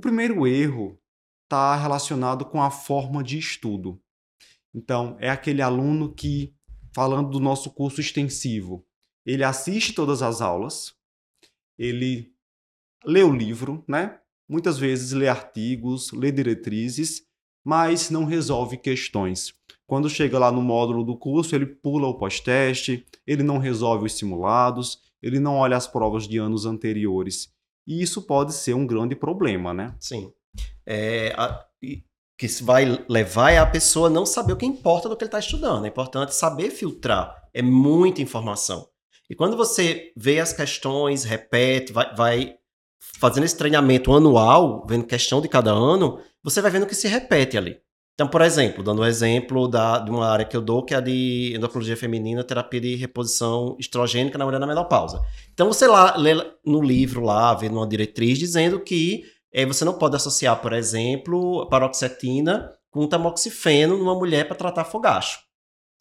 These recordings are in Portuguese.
O primeiro erro está relacionado com a forma de estudo. Então, é aquele aluno que, falando do nosso curso extensivo, ele assiste todas as aulas, ele lê o livro, né? Muitas vezes lê artigos, lê diretrizes, mas não resolve questões. Quando chega lá no módulo do curso, ele pula o pós-teste, ele não resolve os simulados, ele não olha as provas de anos anteriores. E isso pode ser um grande problema, né? Sim. É, a, que vai levar é a pessoa não saber o que importa do que ele está estudando. É importante saber filtrar. É muita informação. E quando você vê as questões, repete, vai, vai fazendo esse treinamento anual, vendo questão de cada ano, você vai vendo que se repete ali. Então, por exemplo, dando um exemplo da, de uma área que eu dou, que é a de endocrinologia feminina, terapia de reposição estrogênica na mulher na menopausa. Então, você lá lê no livro, lá, vê numa diretriz, dizendo que é, você não pode associar, por exemplo, paroxetina com tamoxifeno numa mulher para tratar fogacho.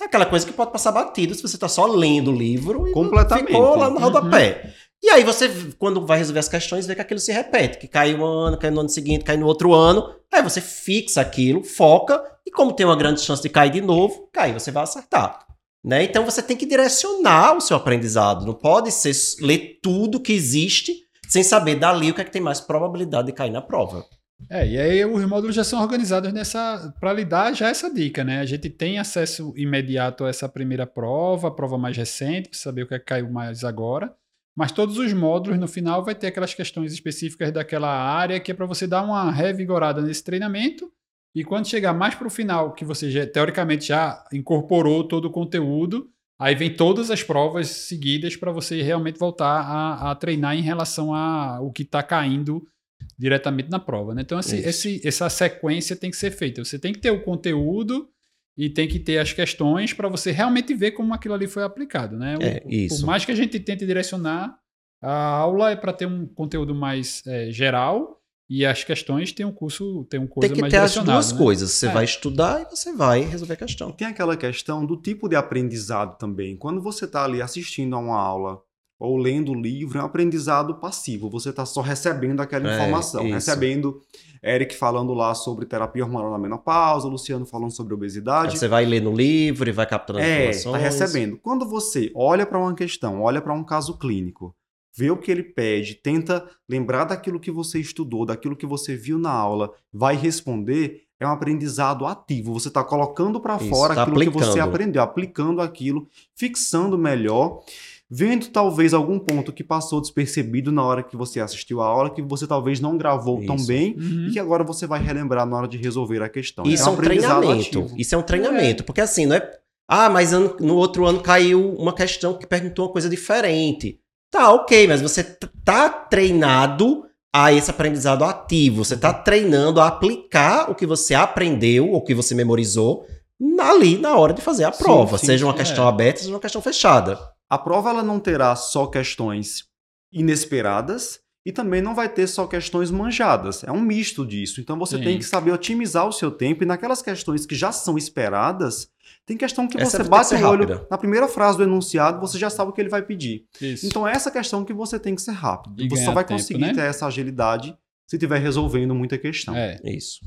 É aquela coisa que pode passar batido se você está só lendo o livro e Completamente. ficou lá no rodapé. Uhum. E aí você, quando vai resolver as questões, vê que aquilo se repete, que cai um ano, cai no ano seguinte, cai no outro ano. Aí você fixa aquilo, foca, e como tem uma grande chance de cair de novo, cai, você vai acertar. Né? Então você tem que direcionar o seu aprendizado. Não pode ser ler tudo que existe sem saber dali o que é que tem mais probabilidade de cair na prova. É, e aí os módulos já são organizados nessa para lhe dar já essa dica, né? A gente tem acesso imediato a essa primeira prova, a prova mais recente, para saber o que é que caiu mais agora. Mas todos os módulos no final vai ter aquelas questões específicas daquela área que é para você dar uma revigorada nesse treinamento. E quando chegar mais para o final, que você já, teoricamente já incorporou todo o conteúdo, aí vem todas as provas seguidas para você realmente voltar a, a, treinar em relação a o que está caindo diretamente na prova. Né? Então, esse, esse, essa sequência tem que ser feita. Você tem que ter o conteúdo e tem que ter as questões para você realmente ver como aquilo ali foi aplicado, né? É, isso. Por mais que a gente tente direcionar, a aula é para ter um conteúdo mais é, geral e as questões tem um curso, tem um coisa Tem que mais ter as duas né? coisas. Você É. vai estudar e você vai resolver a questão. Tem aquela questão do tipo de aprendizado também. Quando você está ali assistindo a uma aula ou lendo o livro, é um aprendizado passivo. Você está só recebendo aquela É, informação. isso. Recebendo Eric falando lá sobre terapia hormonal na menopausa, Luciano falando sobre Aí obesidade. você vai ler no livro e vai capturando É, informações. está recebendo. Quando você olha para uma questão, olha para um caso clínico, vê o que ele pede, tenta lembrar daquilo que você estudou, daquilo que você viu na aula, vai responder, é um aprendizado ativo. Você está colocando para fora tá aquilo que você aplicando. aprendeu, aplicando aquilo, fixando melhor. Vendo talvez algum ponto que passou despercebido na hora que você assistiu a aula, que você talvez não gravou tão Isso. bem Uhum. e que agora você vai relembrar na hora de resolver a questão. Isso é um aprendizado treinamento. ativo. Isso é um treinamento. Porque assim, não é. Ah, mas ano- no outro ano caiu uma questão que perguntou uma coisa diferente. Tá, ok, mas você tá treinado a esse aprendizado ativo. Você tá treinando a aplicar o que você aprendeu, ou o que você memorizou, ali na hora de fazer a Sim, prova. sim, seja uma sim, questão é. aberta, seja uma questão fechada. A prova ela não terá só questões inesperadas e também não vai ter só questões manjadas. É um misto disso. Então você Sim. tem que saber otimizar o seu tempo e naquelas questões que já são esperadas, tem questão que Essa você que bate ser o olho rápida. na primeira frase do enunciado, você já sabe o que ele vai pedir. Isso. Então é essa questão que você tem que ser rápido. E você só vai tempo, conseguir né? ter essa agilidade se estiver resolvendo muita questão. é. Isso.